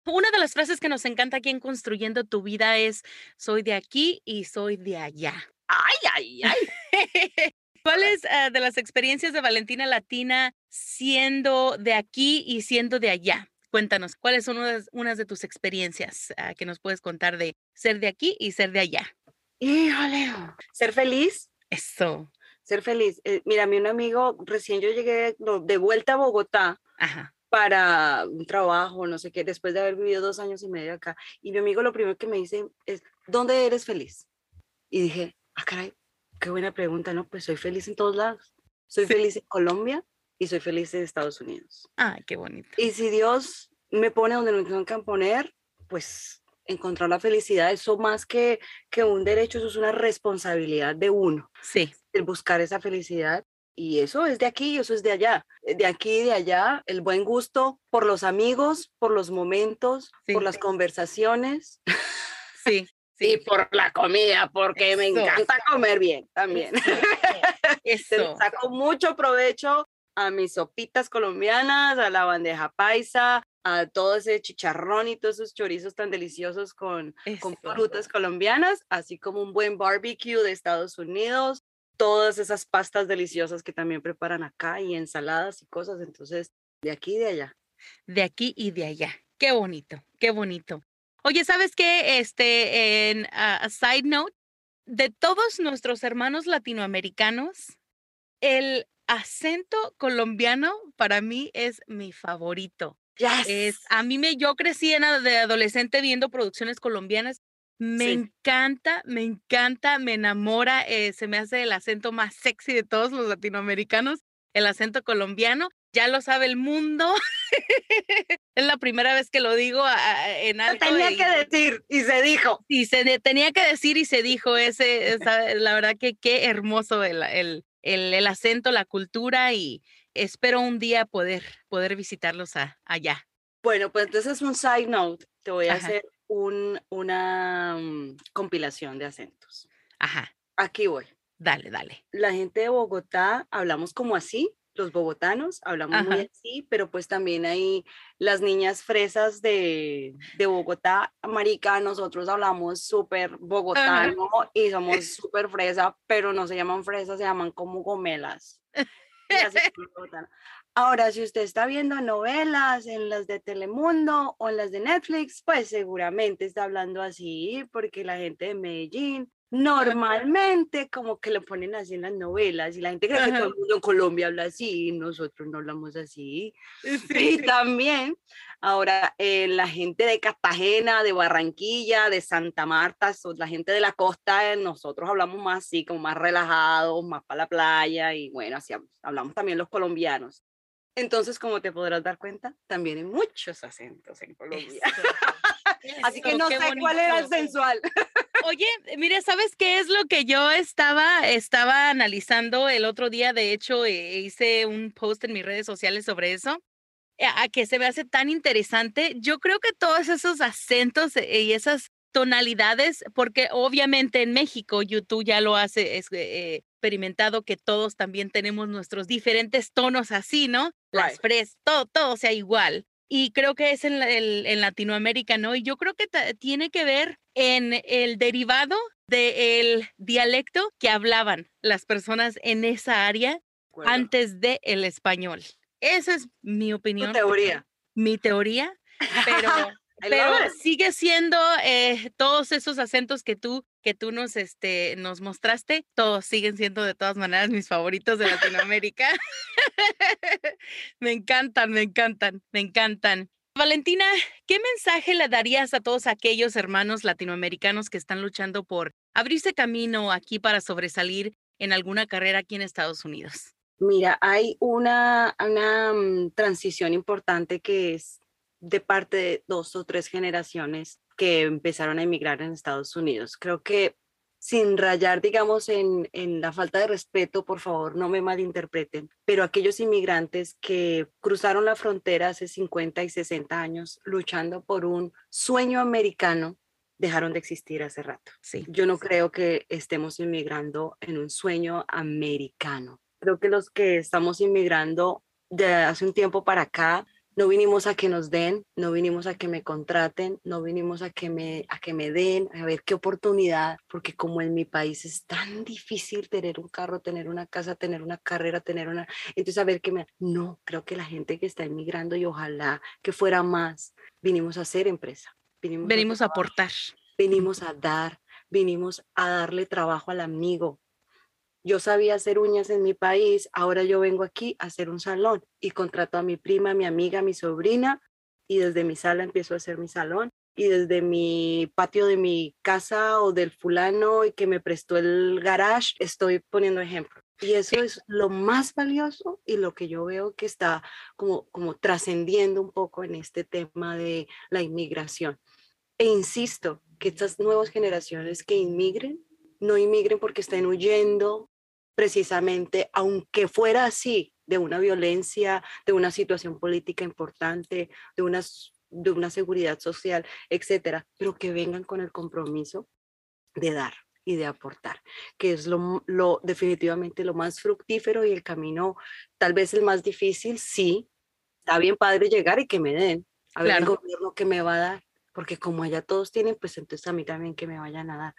Una de las frases que nos encanta aquí en Construyendo tu vida es, soy de aquí y soy de allá. Ay, ay, ay. ¿Cuáles uh, de las experiencias de Valentina Latina siendo de aquí y siendo de allá? Cuéntanos, ¿cuáles son unas, unas de tus experiencias uh, que nos puedes contar de ser de aquí y ser de allá? Híjole, ser feliz. Eso. Ser feliz. Eh, mira, a mí un amigo, recién yo llegué de vuelta a Bogotá. Ajá para un trabajo, no sé qué, después de haber vivido dos años y medio acá. Y mi amigo lo primero que me dice es, ¿dónde eres feliz? Y dije, ah, caray, qué buena pregunta, ¿no? Pues soy feliz en todos lados. Soy sí. feliz en Colombia y soy feliz en Estados Unidos. Ay, qué bonito. Y si Dios me pone donde me tengo que poner, pues encontrar la felicidad, eso más que, que un derecho, eso es una responsabilidad de uno. Sí. El buscar esa felicidad y eso es de aquí, eso es de allá, de aquí y de allá, el buen gusto por los amigos, por los momentos, sí. por las conversaciones. Sí. Sí. Y por la comida, porque eso. me encanta comer bien también. Eso. Saco mucho provecho a mis sopitas colombianas, a la bandeja paisa, a todo ese chicharrón y todos esos chorizos tan deliciosos con, con frutas colombianas, así como un buen barbecue de Estados Unidos, todas esas pastas deliciosas que también preparan acá y ensaladas y cosas. Entonces, de aquí y de allá. De aquí y de allá. Qué bonito, qué bonito. Oye, ¿sabes qué? Este, en a uh, side note, de todos nuestros hermanos latinoamericanos, el acento colombiano para mí es mi favorito. Yes. Es, a mí me, yo crecí en, de adolescente viendo producciones colombianas me sí. encanta, me encanta, me enamora, eh, se me hace el acento más sexy de todos los latinoamericanos, el acento colombiano. Ya lo sabe el mundo. es la primera vez que lo digo en alto. Tenía y, que decir y se dijo. Y se tenía que decir y se dijo. Ese, esa, la verdad que qué hermoso el, el, el, el, acento, la cultura y espero un día poder, poder visitarlos a, allá. Bueno, pues entonces un side note. Te voy a Ajá. hacer un, una um, compilación de acentos. Ajá. Aquí voy. Dale, dale. La gente de Bogotá hablamos como así, los bogotanos hablamos Ajá. muy así, pero pues también hay las niñas fresas de, de Bogotá, marica, nosotros hablamos súper bogotano Ajá. y somos súper fresa, pero no se llaman fresas, se llaman como gomelas. Ahora, si usted está viendo novelas en las de Telemundo o en las de Netflix, pues seguramente está hablando así, porque la gente de Medellín normalmente como que lo ponen así en las novelas y la gente cree que todo el mundo en Colombia habla así y nosotros no hablamos así. Sí. Y también ahora eh, la gente de Cartagena, de Barranquilla, de Santa Marta, la gente de la costa, eh, nosotros hablamos más así, como más relajados, más para la playa y bueno, así hablamos también los colombianos. Entonces, como te podrás dar cuenta, también hay muchos acentos en Colombia. Eso, Así que no sé bonito. cuál era el sensual. Oye, mire, ¿sabes qué es lo que yo estaba, estaba analizando el otro día? De hecho, eh, hice un post en mis redes sociales sobre eso. Eh, A que se me hace tan interesante. Yo creo que todos esos acentos eh, y esas tonalidades, porque obviamente en México YouTube ya lo hace, es, eh, experimentado que todos también tenemos nuestros diferentes tonos así, ¿no? Las Right. fres, todo, todo sea igual. Y creo que es en, la- el- en Latinoamérica, ¿no? Y yo creo que tiene que ver en el derivado del dialecto que hablaban las personas en esa área Acuerdo. antes del el español. Esa es mi Tu opinión, teoría. mi teoría, pero, pero sigue siendo eh, todos esos acentos que tú que tú nos este nos mostraste, todos siguen siendo de todas maneras mis favoritos de Latinoamérica. me encantan, me encantan, me encantan. Valentina, ¿qué mensaje le darías a todos aquellos hermanos latinoamericanos que están luchando por abrirse camino aquí para sobresalir en alguna carrera aquí en Estados Unidos? Mira, hay una, una mm, transición importante que es de parte de dos o tres generaciones que empezaron a emigrar en Estados Unidos. Creo que sin rayar, digamos, en, en, la falta de respeto, por favor, no me malinterpreten, pero aquellos inmigrantes que cruzaron la frontera hace 50 y 60 años luchando por un sueño americano, dejaron de existir hace rato. Sí. Yo no creo que estemos inmigrando en un sueño americano. Creo que los que estamos inmigrando de hace un tiempo para acá, no vinimos a que nos den, no vinimos a que me contraten, no vinimos a que me, a que me den, a ver qué oportunidad, porque como en mi país es tan difícil tener un carro, tener una casa, tener una carrera, tener una... Entonces, a ver qué me... No, creo que la gente que está inmigrando y ojalá que fuera más, vinimos a hacer empresa. Vinimos, venimos a, a aportar. Vinimos a dar, vinimos a darle trabajo al amigo, yo sabía hacer uñas en mi país, ahora yo vengo aquí a hacer un salón y contrato a mi prima, mi amiga, mi sobrina y desde mi sala empiezo a hacer mi salón y desde mi patio de mi casa o del fulano y que me prestó el garage estoy poniendo ejemplo. Y eso es lo más valioso y lo que yo veo que está como, como trascendiendo un poco en este tema de la inmigración. E insisto, que estas nuevas generaciones que inmigren, no inmigren porque estén huyendo precisamente, aunque fuera así, de una violencia, de una situación política importante, de una, de una seguridad social, etcétera, pero que vengan con el compromiso de dar y de aportar, que es lo, lo definitivamente lo más fructífero y el camino tal vez el más difícil, sí, está bien padre llegar y que me den, a ver el gobierno que me va a dar, porque como allá todos tienen, pues entonces a mí también que me vayan a dar.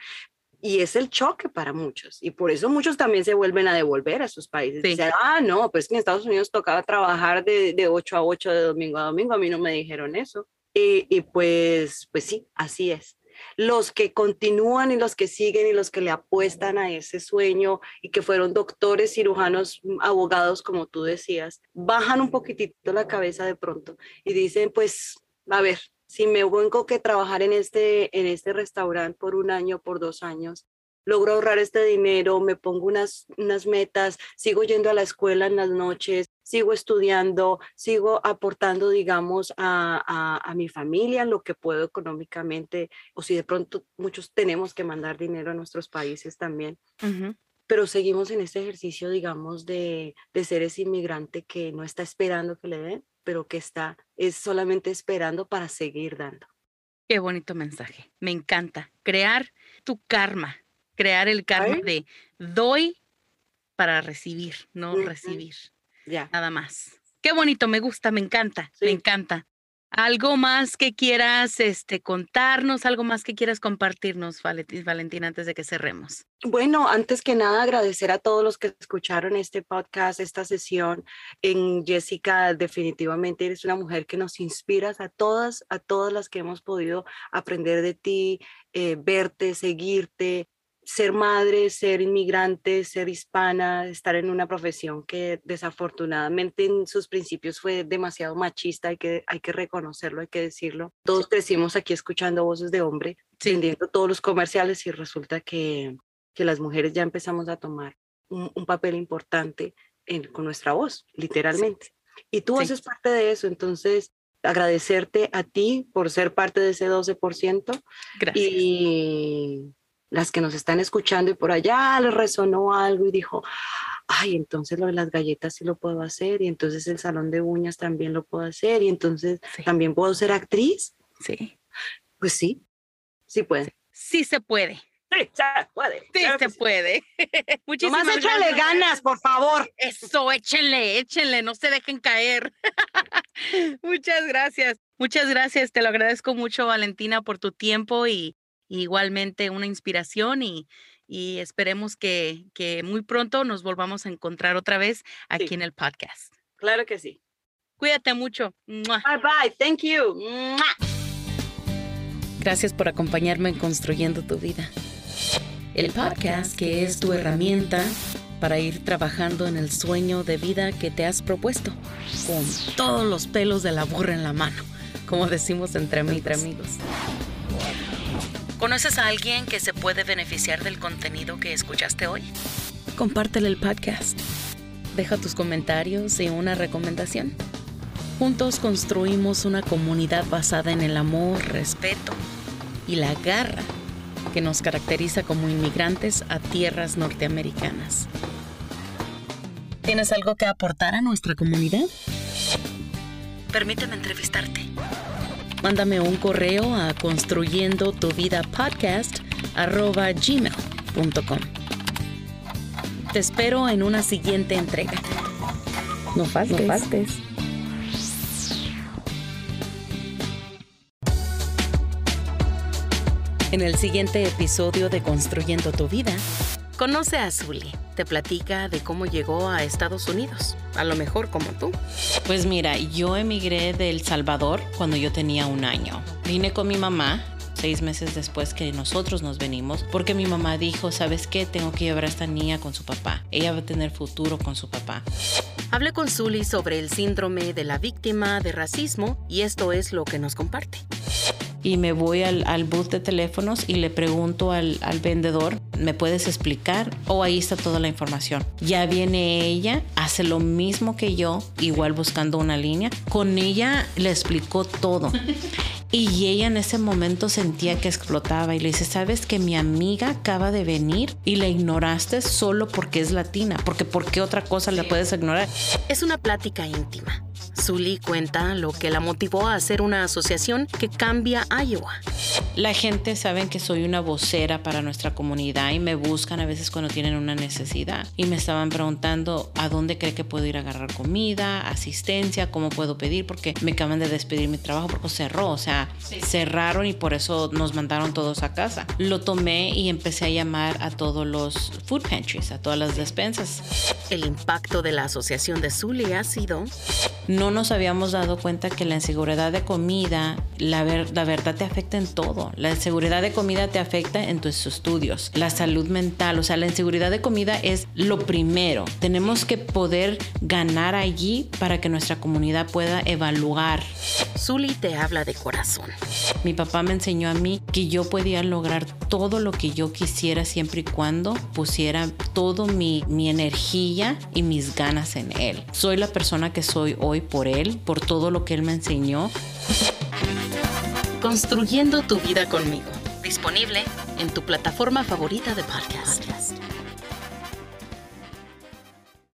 Y es el choque para muchos. Y por eso muchos también se vuelven a devolver a sus países. Dicen, ah, no, pues que en Estados Unidos tocaba trabajar de, de 8 a 8, de domingo a domingo. A mí no me dijeron eso. Y, y, pues, pues sí, así es. Los que continúan y los que siguen y los que le apuestan a ese sueño y que fueron doctores, cirujanos, mm, abogados, como tú decías, bajan un poquitito la cabeza de pronto y dicen, pues, a ver, si me vengo que trabajar en este, en este restaurante por un año, por dos años, logro ahorrar este dinero, me pongo unas, unas metas, sigo yendo a la escuela en las noches, sigo estudiando, sigo aportando, digamos, a, a, a, mi familia lo que puedo económicamente, o si de pronto muchos tenemos que mandar dinero a nuestros países también. Uh -huh. Pero seguimos en este ejercicio, digamos, de, de ser ese inmigrante que no está esperando que le den, pero que está es solamente esperando para seguir dando. Qué bonito mensaje. Me encanta. Crear tu karma, crear el karma ¿Ay? de doy para recibir, no uh -huh. recibir. Ya. Nada más. Qué bonito, me gusta, me encanta, Sí. me encanta. ¿Algo más que quieras este, contarnos, algo más que quieras compartirnos, Valentina, antes de que cerremos? Bueno, antes que nada, agradecer a todos los que escucharon este podcast, esta sesión. En Jessica, definitivamente eres una mujer que nos inspiras a todas, a todas las que hemos podido aprender de ti, eh, verte, seguirte, ser madre, ser inmigrante, ser hispana, estar en una profesión que desafortunadamente en sus principios fue demasiado machista, hay que, hay que reconocerlo, hay que decirlo. Todos crecimos aquí escuchando voces de hombre, Sí. vendiendo todos los comerciales y resulta que, que las mujeres ya empezamos a tomar un, un papel importante en, con nuestra voz, literalmente. Y tú Sí. haces parte de eso, entonces agradecerte a ti por ser parte de ese 12% Gracias. y las que nos están escuchando y por allá les resonó algo y dijo, ay, entonces lo de las galletas sí lo puedo hacer y entonces el salón de uñas también lo puedo hacer y entonces Sí. también puedo ser actriz. Sí. Pues sí, sí puede. Sí se puede. Sí, se puede. Sí claro se sí. puede. Muchísimas Nomás échale ganas, por favor. Eso, échenle, échenle, no se dejen caer. Muchas gracias. Muchas gracias. Te lo agradezco mucho, Valentina, por tu tiempo y igualmente una inspiración y, y esperemos que, que muy pronto nos volvamos a encontrar otra vez aquí Sí. en el podcast. Claro que sí. Cuídate mucho. Bye bye. Thank you. Gracias por acompañarme en Construyendo tu Vida. El podcast que es tu herramienta para ir trabajando en el sueño de vida que te has propuesto, con todos los pelos de la burra en la mano, como decimos entre amigos. ¿Conoces a alguien que se puede beneficiar del contenido que escuchaste hoy? Compártele el podcast. Deja tus comentarios y una recomendación. Juntos construimos una comunidad basada en el amor, respeto y la garra que nos caracteriza como inmigrantes a tierras norteamericanas. ¿Tienes algo que aportar a nuestra comunidad? Permíteme entrevistarte. Mándame un correo a construyendo tu vida podcast gmail.com. Te espero en una siguiente entrega. No faltes. No faltes. En el siguiente episodio de Construyendo tu vida, conoce a Zully. Te platica de cómo llegó a Estados Unidos, a lo mejor como tú. Pues mira, yo emigré de El Salvador cuando yo tenía un año. Vine con mi mamá seis meses después que nosotros nos venimos, porque mi mamá dijo, ¿sabes qué? Tengo que llevar a esta niña con su papá. Ella va a tener futuro con su papá. Hablé con Zully sobre el síndrome de la víctima de racismo y esto es lo que nos comparte y me voy al, al booth de teléfonos y le pregunto al, al, vendedor, ¿me puedes explicar? O ahí está toda la información. Ya viene ella, hace lo mismo que yo, igual buscando una línea. Con ella le explicó todo. Y ella en ese momento sentía que explotaba y le dice, ¿sabes que mi amiga acaba de venir y la ignoraste solo porque es latina? Porque ¿por qué otra cosa la puedes ignorar? Es una plática íntima. Zully cuenta lo que la motivó a hacer una asociación que cambia Iowa. La gente sabe que soy una vocera para nuestra comunidad y me buscan a veces cuando tienen una necesidad. Y me estaban preguntando a dónde cree que puedo ir a agarrar comida, asistencia, cómo puedo pedir, porque me acaban de despedir mi trabajo porque cerró. O sea, cerraron y por eso nos mandaron todos a casa. Lo tomé y empecé a llamar a todos los food pantries, a todas las despensas. El impacto de la asociación de Zully ha sido no nos habíamos dado cuenta que la inseguridad de comida, la, la verdad te afecta en todo. La inseguridad de comida te afecta en tus estudios, la salud mental, o sea, la inseguridad de comida es lo primero. Tenemos que poder ganar allí para que nuestra comunidad pueda evaluar. Zully te habla de corazón. Mi papá me enseñó a mí que yo podía lograr todo lo que yo quisiera siempre y cuando pusiera todo mi, mi energía y mis ganas en él. Soy la persona que soy hoy por él, por todo lo que él me enseñó. Construyendo tu vida conmigo. Disponible en tu plataforma favorita de podcast.